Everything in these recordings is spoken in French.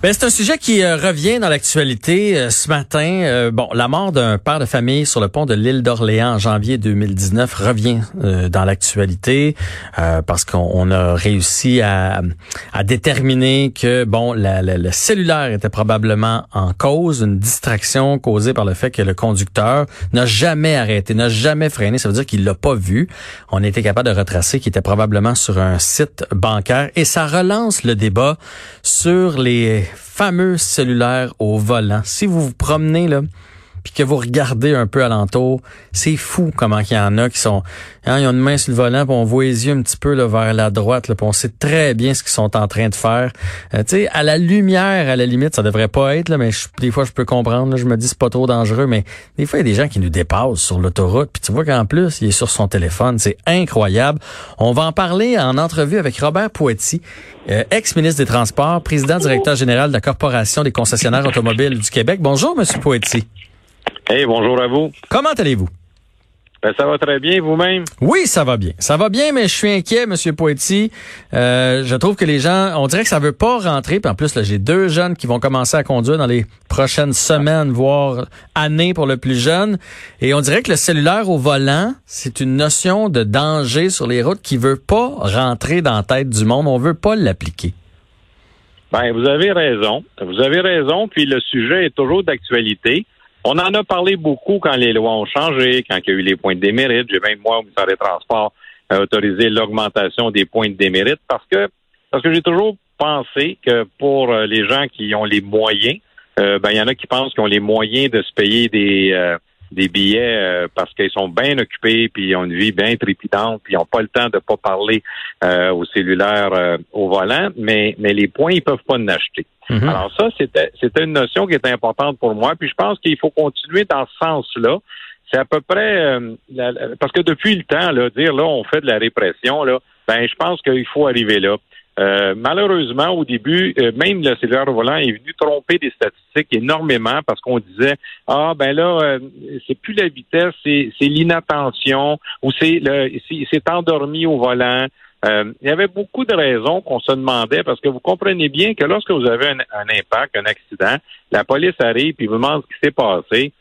Ben, c'est un sujet qui euh, revient dans l'actualité euh, ce matin. Euh, bon, la mort d'un père de famille sur le pont de l'île d'Orléans en janvier 2019 revient dans l'actualité parce qu'on a réussi à, à, déterminer que bon, la, le cellulaire était probablement en cause, une distraction causée par le fait que le conducteur n'a jamais arrêté, n'a jamais freiné. Ça veut dire qu'il l'a pas vu. On été capable de retracer qu'il était probablement sur un site bancaire et ça relance le débat sur les fameux cellulaire au volant. Si vous vous promenez là, puis que vous regardez un peu alentour, c'est fou comment il y en a qui sont, hein, ils ont une main sur le volant, puis on voit les yeux un petit peu là, vers la droite, là, puis on sait très bien ce qu'ils sont en train de faire. Euh, tu sais, à la lumière, à la limite, ça devrait pas être là, mais des fois je peux comprendre. je me dis c'est pas trop dangereux, mais des fois il y a des gens qui nous dépassent sur l'autoroute, puis tu vois qu'en plus il est sur son téléphone, c'est incroyable. On va en parler en entrevue avec Robert Poetti, euh, ex-ministre des Transports, président directeur général de la Corporation des concessionnaires automobiles du Québec. Bonjour, Monsieur Poetti. Hey, bonjour à vous. Comment allez-vous? Ben, ça va très bien, vous-même? Oui, ça va bien. Ça va bien, mais je suis inquiet, Monsieur Poetti. Euh, je trouve que les gens, on dirait que ça veut pas rentrer. Puis en plus, là, j'ai deux jeunes qui vont commencer à conduire dans les prochaines semaines, voire années pour le plus jeune. Et on dirait que le cellulaire au volant, c'est une notion de danger sur les routes qui veut pas rentrer dans la tête du monde. On veut pas l'appliquer. Ben, vous avez raison. Vous avez raison. Puis le sujet est toujours d'actualité. On en a parlé beaucoup quand les lois ont changé, quand il y a eu les points de démérite. J'ai même, moi, au ministère des Transports, autorisé l'augmentation des points de démérite parce que, parce que j'ai toujours pensé que pour euh, les gens qui ont les moyens, euh, ben, il y en a qui pensent qu'ils ont les moyens de se payer des, euh, des billets euh, parce qu'ils sont bien occupés, puis ils ont une vie bien trépidante, puis ils n'ont pas le temps de pas parler euh, au cellulaire euh, au volant, mais, mais les points, ils peuvent pas en acheter. Mhm. Alors ça, c'était, c'était une notion qui est importante pour moi, puis je pense qu'il faut continuer dans ce sens-là. C'est à peu près parce que depuis le temps, là, dire là, on fait de la répression, là, ben je pense qu'il faut arriver là. Euh, malheureusement, au début, euh, même le cellulaire volant est venu tromper des statistiques énormément parce qu'on disait ah ben là euh, c'est plus la vitesse, c'est, l'inattention ou c'est le c'est, endormi au volant. il y avait beaucoup de raisons qu'on se demandait parce que vous comprenez bien que lorsque vous avez un, un impact, un accident, la police arrive et vous demande ce qui s'est passé.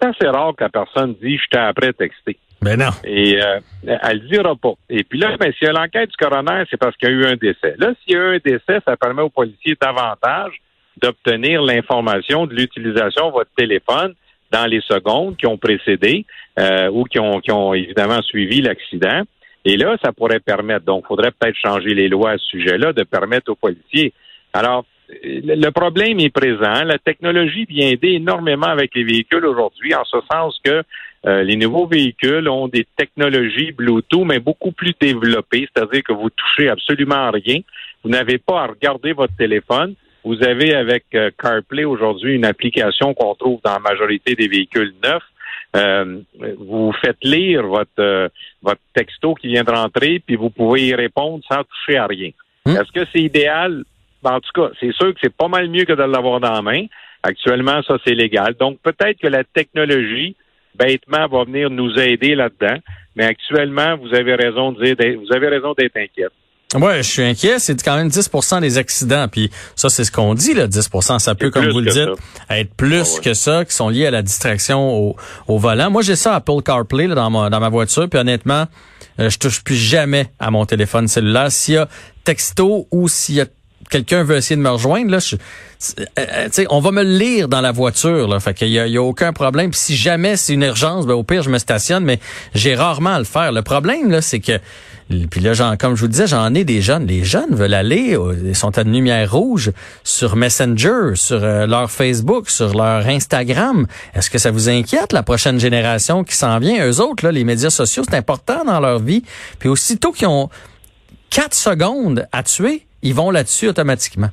C'est assez rare que la personne dise je t'ai après texté. Ben non. Et euh, elle le dira pas. Et puis là, ben, s'il y a l'enquête du coroner, c'est parce qu'il y a eu un décès. Là, s'il y a eu un décès, ça permet aux policiers davantage d'obtenir l'information de l'utilisation de votre téléphone dans les secondes qui ont précédé euh, ou qui ont, qui ont évidemment suivi l'accident. Et là, ça pourrait permettre, donc, il faudrait peut-être changer les lois à ce sujet-là, de permettre aux policiers. Alors, le problème est présent. La technologie vient aider énormément avec les véhicules aujourd'hui, en ce sens que euh, les nouveaux véhicules ont des technologies Bluetooth, mais beaucoup plus développées, c'est-à-dire que vous touchez absolument rien. Vous n'avez pas à regarder votre téléphone. Vous avez avec euh, CarPlay aujourd'hui une application qu'on trouve dans la majorité des véhicules neufs. Euh, vous faites lire votre votre texto qui vient de rentrer, puis vous pouvez y répondre sans toucher à rien. Hmm. Est-ce que c'est idéal? En tout cas, c'est sûr que c'est pas mal mieux que de l'avoir dans la main. Actuellement, ça, c'est légal. Donc, peut-être que la technologie, bêtement, va venir nous aider là-dedans. Mais actuellement, vous avez raison de dire, vous avez raison d'être inquiète. Ouais, je suis inquiet. C'est quand même 10% des accidents. Puis ça, c'est ce qu'on dit, là, 10% Ça peut, comme vous le dites, être plus ah que ça, qui sont liés à la distraction au, au volant. Moi, j'ai ça Apple CarPlay là, dans, ma, dans ma voiture. Puis honnêtement, euh, je touche plus jamais à mon téléphone cellulaire. S'il y a texto ou s'il y a quelqu'un veut essayer de me rejoindre, là, je, euh, euh, on va me lire dans la voiture, là. Fait qu'il y a, y a, aucun problème. si jamais c'est une urgence, ben, au pire, je me stationne, mais j'ai rarement à le faire. Le problème, là, c'est que puis là, comme je vous disais, j'en ai des jeunes. Les jeunes veulent aller, ils sont à une lumière rouge sur Messenger, sur euh, leur Facebook, sur leur Instagram. Est-ce que ça vous inquiète, la prochaine génération qui s'en vient? Eux autres, là, les médias sociaux, c'est important dans leur vie. Puis aussitôt qu'ils ont quatre secondes à tuer, ils vont là-dessus automatiquement.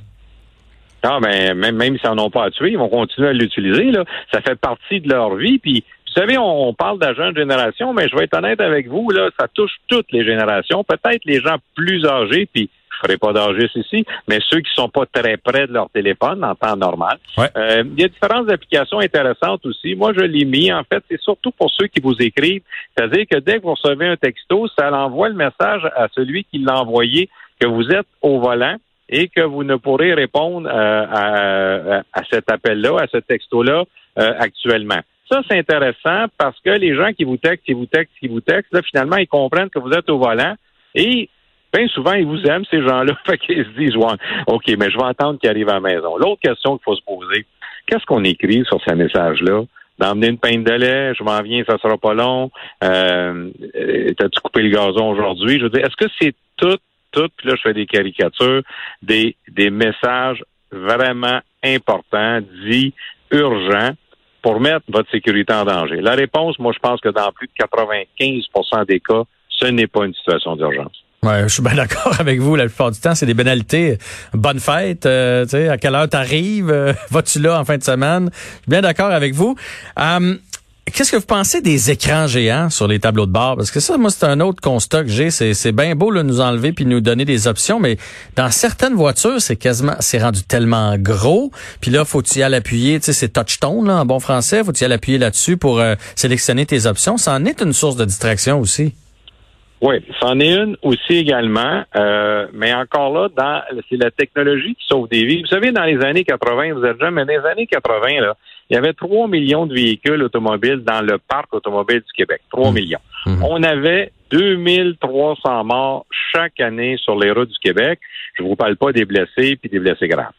Ah, ben, même, même s'ils n'en ont pas à tuer, ils vont continuer à l'utiliser. Là. Ça fait partie de leur vie. Puis, vous savez, on, parle de la jeune génération, mais je vais être honnête avec vous, là, ça touche toutes les générations. Peut-être les gens plus âgés, puis je ferai pas d'âgés ici, mais ceux qui sont pas très près de leur téléphone en temps normal. Euh, il y a différentes applications intéressantes aussi. Moi, je l'ai mis. En fait, c'est surtout pour ceux qui vous écrivent. C'est-à-dire que dès que vous recevez un texto, ça envoie le message à celui qui l'a envoyé que vous êtes au volant et que vous ne pourrez répondre à, à, cet appel-là, à ce texto-là actuellement. Ça, c'est intéressant parce que les gens qui vous textent, qui vous textent, qui vous textent, là, finalement, ils comprennent que vous êtes au volant et bien souvent, ils vous aiment, ces gens-là. Fait qu'ils se disent, ouais, OK, mais je vais entendre qu'ils arrivent à la maison. L'autre question qu'il faut se poser, qu'est-ce qu'on écrit sur ces messages-là? D'emmener une pinte de lait, je m'en viens, ça sera pas long. Euh, T'as-tu coupé le gazon aujourd'hui? Je veux dire, est-ce que c'est tout, tout, là, je fais des caricatures, des, des messages vraiment importants, dits urgents, pour mettre votre sécurité en danger? La réponse, moi, je pense que dans plus de 95% des cas, ce n'est pas une situation d'urgence. Ouais, je suis bien d'accord avec vous. La plupart du temps, c'est des banalités. Bonne fête, euh, tu sais, à quelle heure t'arrives, euh, vas-tu là en fin de semaine? Je suis bien d'accord avec vous. Hum, qu'est-ce que vous pensez des écrans géants sur les tableaux de bord? Parce que ça, moi, c'est un autre constat que j'ai. C'est, bien beau de nous enlever puis nous donner des options, mais dans certaines voitures, c'est quasiment, c'est rendu tellement gros. Puis là, faut-tu y aller appuyer, tu sais, c'est touchstone là, en bon français. Faut-tu y aller appuyer là-dessus pour euh, sélectionner tes options? Ça en est une source de distraction aussi. Oui, c'en est une aussi également, euh, mais encore là, dans c'est la technologie qui sauve des vies. Vous savez, dans les années 80, vous êtes déjà, mais dans les années 80, là, il y avait 3 millions de véhicules automobiles dans le parc automobile du Québec. 3 mmh. millions. Mmh. On avait 2300 morts chaque année sur les routes du Québec. Je vous parle pas des blessés puis des blessés graves.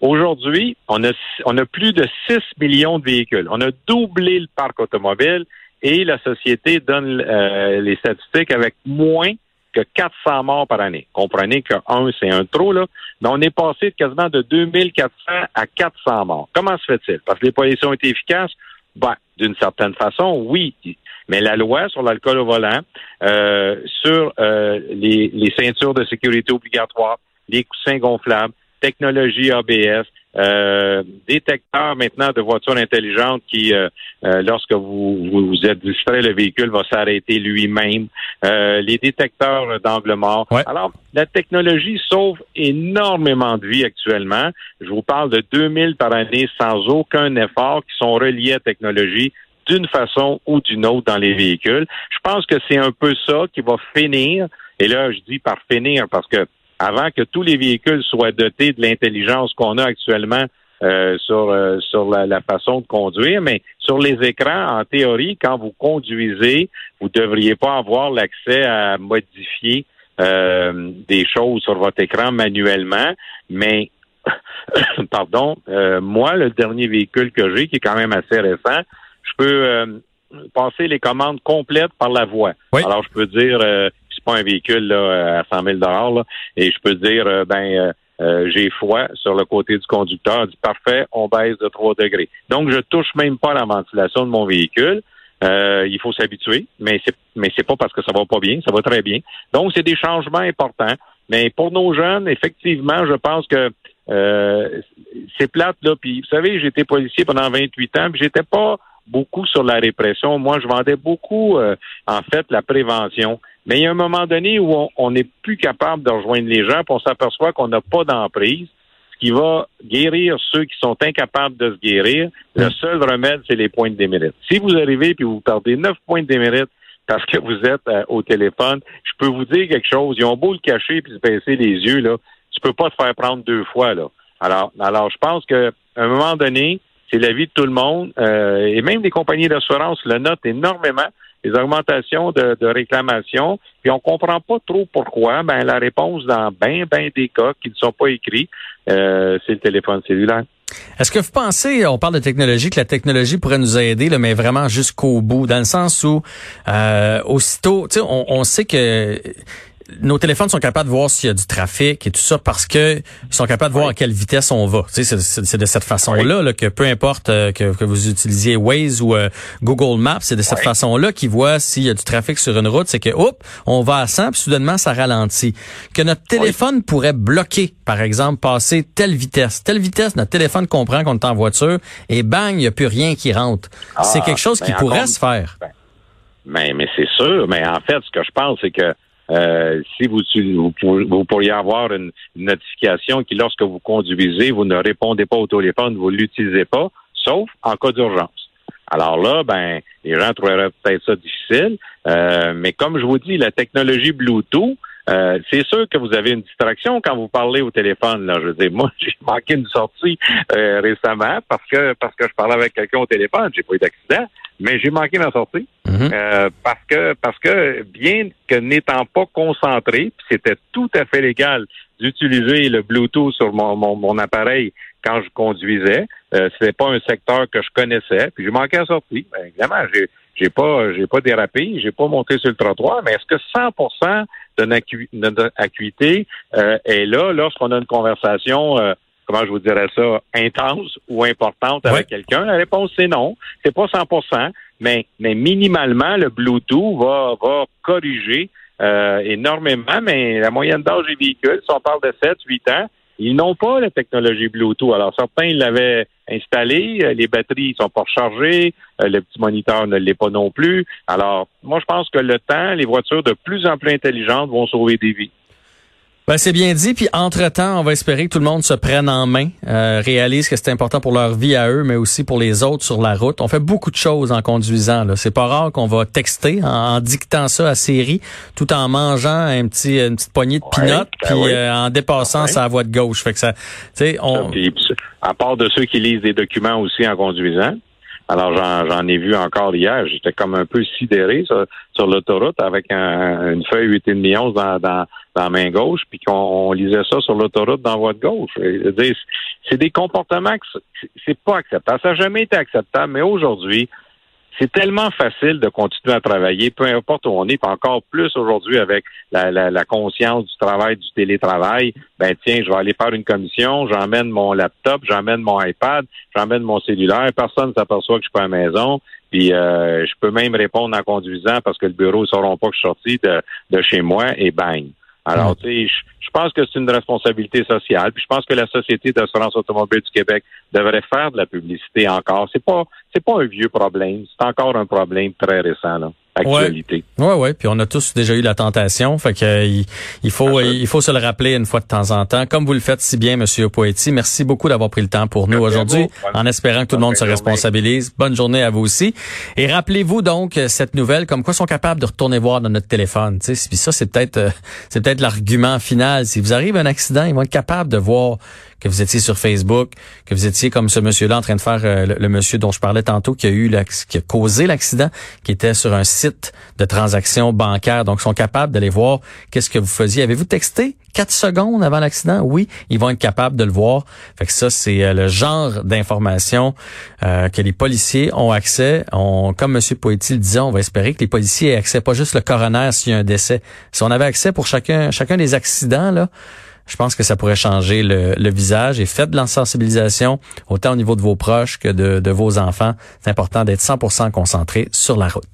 Aujourd'hui, on a, on a plus de 6 millions de véhicules. On a doublé le parc automobile et la société donne euh, les statistiques avec moins que 400 morts par année. Comprenez que un, c'est un trop, là. Mais on est passé quasiment de 2400 à 400 morts. Comment se fait-il? Parce que les policiers ont été efficaces? Ben, d'une certaine façon, oui. Mais la loi sur l'alcool au volant, euh, sur euh, les, les ceintures de sécurité obligatoires, les coussins gonflables, technologie ABS, euh, détecteur maintenant de voitures intelligentes qui, euh, euh, lorsque vous, vous, êtes distrait, le véhicule va s'arrêter lui-même. les détecteurs d'angle mort. Alors, la technologie sauve énormément de vies actuellement. Je vous parle de 2000 par année sans aucun effort qui sont reliés à la technologie d'une façon ou d'une autre dans les véhicules. Je pense que c'est un peu ça qui va finir. Et là, je dis par finir parce que avant que tous les véhicules soient dotés de l'intelligence qu'on a actuellement euh, sur euh, sur la, façon de conduire, mais sur les écrans, en théorie, quand vous conduisez, vous devriez pas avoir l'accès à modifier euh, des choses sur votre écran manuellement, mais pardon, moi, le dernier véhicule que j'ai, qui est quand même assez récent, je peux passer les commandes complètes par la voix. Alors, je peux dire un véhicule là, à 100 000 là, et je peux dire, euh, ben, euh, euh, j'ai foi sur le côté du conducteur. dit parfait, on baisse de 3 degrés. Donc, je touche même pas la ventilation de mon véhicule. il faut s'habituer, mais c'est mais c'est pas parce que ça va pas bien, ça va très bien. Donc, c'est des changements importants. Mais pour nos jeunes, effectivement, je pense que c'est plate là. Puis, vous savez, j'étais policier pendant 28 ans, puis j'étais pas beaucoup sur la répression. Moi, je vendais beaucoup, en fait, la prévention. Mais il y a un moment donné où on n'est plus capable de rejoindre les gens, puis on s'aperçoit qu'on n'a pas d'emprise, ce qui va guérir ceux qui sont incapables de se guérir. Le seul remède, c'est les points de démérite. Si vous arrivez puis vous perdez neuf points de démérite parce que vous êtes euh, au téléphone, je peux vous dire quelque chose. Ils ont beau le cacher puis se baisser les yeux, là, tu peux pas te faire prendre deux fois, là. Alors, alors je pense qu'à un moment donné, c'est la vie de tout le monde, euh, et même des compagnies d'assurance le notent énormément des augmentations de, de réclamations, puis on comprend pas trop pourquoi. Ben la réponse dans bien, bien des cas qui ne sont pas écrits, euh, c'est le téléphone cellulaire. Est-ce que vous pensez, on parle de technologie, que la technologie pourrait nous aider, mais vraiment jusqu'au bout, dans le sens où euh, aussitôt, on, on sait que nos téléphones sont capables de voir s'il y a du trafic et tout ça parce que ils sont capables de voir à quelle vitesse on va. Tu sais, c'est de cette façon-là que peu importe euh, que, que, vous utilisiez Waze ou euh, Google Maps, c'est de cette façon-là qu'ils voient s'il y a du trafic sur une route, c'est que hop, on va à 100 puis soudainement ça ralentit. Que notre téléphone pourrait bloquer, par exemple, passer telle vitesse, telle vitesse, notre téléphone comprend qu'on est en voiture et bang, il n'y a plus rien qui rentre. c'est ah, quelque chose qui ben, pourrait se faire. Ben, mais, mais c'est sûr. Mais en fait, ce que je pense, c'est que euh, si vous, vous, pourriez avoir une, notification qui, lorsque vous conduisez, vous ne répondez pas au téléphone, vous l'utilisez pas, sauf en cas d'urgence. Alors là, ben, les gens trouveraient peut-être ça difficile, euh, mais comme je vous dis, la technologie Bluetooth, Euh, c'est sûr que vous avez une distraction quand vous parlez au téléphone. Là, je veux dire, moi, j'ai manqué une sortie euh, récemment parce que parce que je parlais avec quelqu'un au téléphone. J'ai pas eu d'accident, mais j'ai manqué ma sortie Mhm. euh, parce que parce que bien que n'étant pas concentré, puis c'était tout à fait légal d'utiliser le Bluetooth sur mon, mon, mon appareil quand je conduisais. Euh, c'était pas un secteur que je connaissais, puis j'ai manqué la sortie. Ben, évidemment, j'ai j'ai pas j'ai pas dérapé, j'ai pas monté sur le trottoir, mais est-ce que 100% de notre acu- de notre acuité euh, est là lorsqu'on a une conversation euh, comment je vous dirais ça intense ou importante avec quelqu'un? La réponse c'est non, c'est pas 100%, mais mais minimalement le Bluetooth va va corriger euh, énormément, mais la moyenne d'âge des véhicules, si on parle de 7, 8 ans, ils n'ont pas la technologie Bluetooth. Alors, certains l'avaient installé, euh, les batteries sont pas rechargées, euh, le petit moniteur ne l'est pas non plus. Alors, moi, je pense que le temps, les voitures de plus en plus intelligentes vont sauver des vies. Ben, c'est bien dit. Puis entre-temps, on va espérer que tout le monde se prenne en main, euh, réalise que c'est important pour leur vie à eux, mais aussi pour les autres sur la route. On fait beaucoup de choses en conduisant. Là. C'est pas rare qu'on va texter en, en dictant ça à série, tout en mangeant un petit, une petite poignée de Ouais, pinottes, ben puis oui. euh, en dépassant Ouais. sa voie de gauche. Fait que ça, tu sais, on. Puis, à part de ceux qui lisent des documents aussi en conduisant. Alors, j'en, j'en ai vu encore hier. J'étais comme un peu sidéré sur, sur l'autoroute avec un- une feuille 8,5 onces dans, dans, dans main gauche, puis qu'on on lisait ça sur l'autoroute dans de gauche. C'est des comportements que c'est pas acceptable. Ça n'a jamais été acceptable, mais aujourd'hui, c'est tellement facile de continuer à travailler, peu importe où on est, puis encore plus aujourd'hui avec la, la, la conscience du travail, du télétravail. Ben tiens, je vais aller faire une commission, j'emmène mon laptop, j'emmène mon iPad, j'emmène mon cellulaire, personne ne s'aperçoit que je suis pas à la maison. Puis euh, je peux même répondre en conduisant parce que le bureau ne sauront pas que je suis sorti de, de chez moi et bang. Alors, tu sais, je, je pense que c'est une responsabilité sociale. Puis je pense que la Société d'assurance automobile du Québec devrait faire de la publicité encore. C'est pas c'est pas un vieux problème, c'est encore un problème très récent, là. Actualité. Ouais, ouais. Puis on a tous déjà eu la tentation. Fait que euh, il, il faut, Ah, il faut se le rappeler une fois de temps en temps, comme vous le faites si bien, Monsieur Poetti. Merci beaucoup d'avoir pris le temps pour nous aujourd'hui, en espérant que tout le monde se responsabilise. Bonne journée à vous aussi. Et rappelez-vous donc euh, cette nouvelle, comme quoi ils sont capables de retourner voir dans notre téléphone. Tu sais, puis ça, c'est peut-être, euh, c'est peut-être l'argument final. Si vous arrive un accident, ils vont être capables de voir que vous étiez sur Facebook, que vous étiez comme ce monsieur-là en train de faire euh, le, monsieur dont je parlais tantôt qui a eu qui a causé l'accident, qui était sur un site de transaction bancaire. Donc, ils sont capables d'aller voir qu'est-ce que vous faisiez. Avez-vous texté quatre secondes avant l'accident? Oui, ils vont être capables de le voir. Fait que ça, c'est euh, le genre d'information euh, que les policiers ont accès. On, comme M. Poetti le disait, on va espérer que les policiers aient accès, pas juste le coroner s'il y a un décès. Si on avait accès pour chacun, chacun des accidents, là, je pense que ça pourrait changer le, visage et faites de la autant au niveau de vos proches que de, de vos enfants. C'est important d'être 100% concentré sur la route.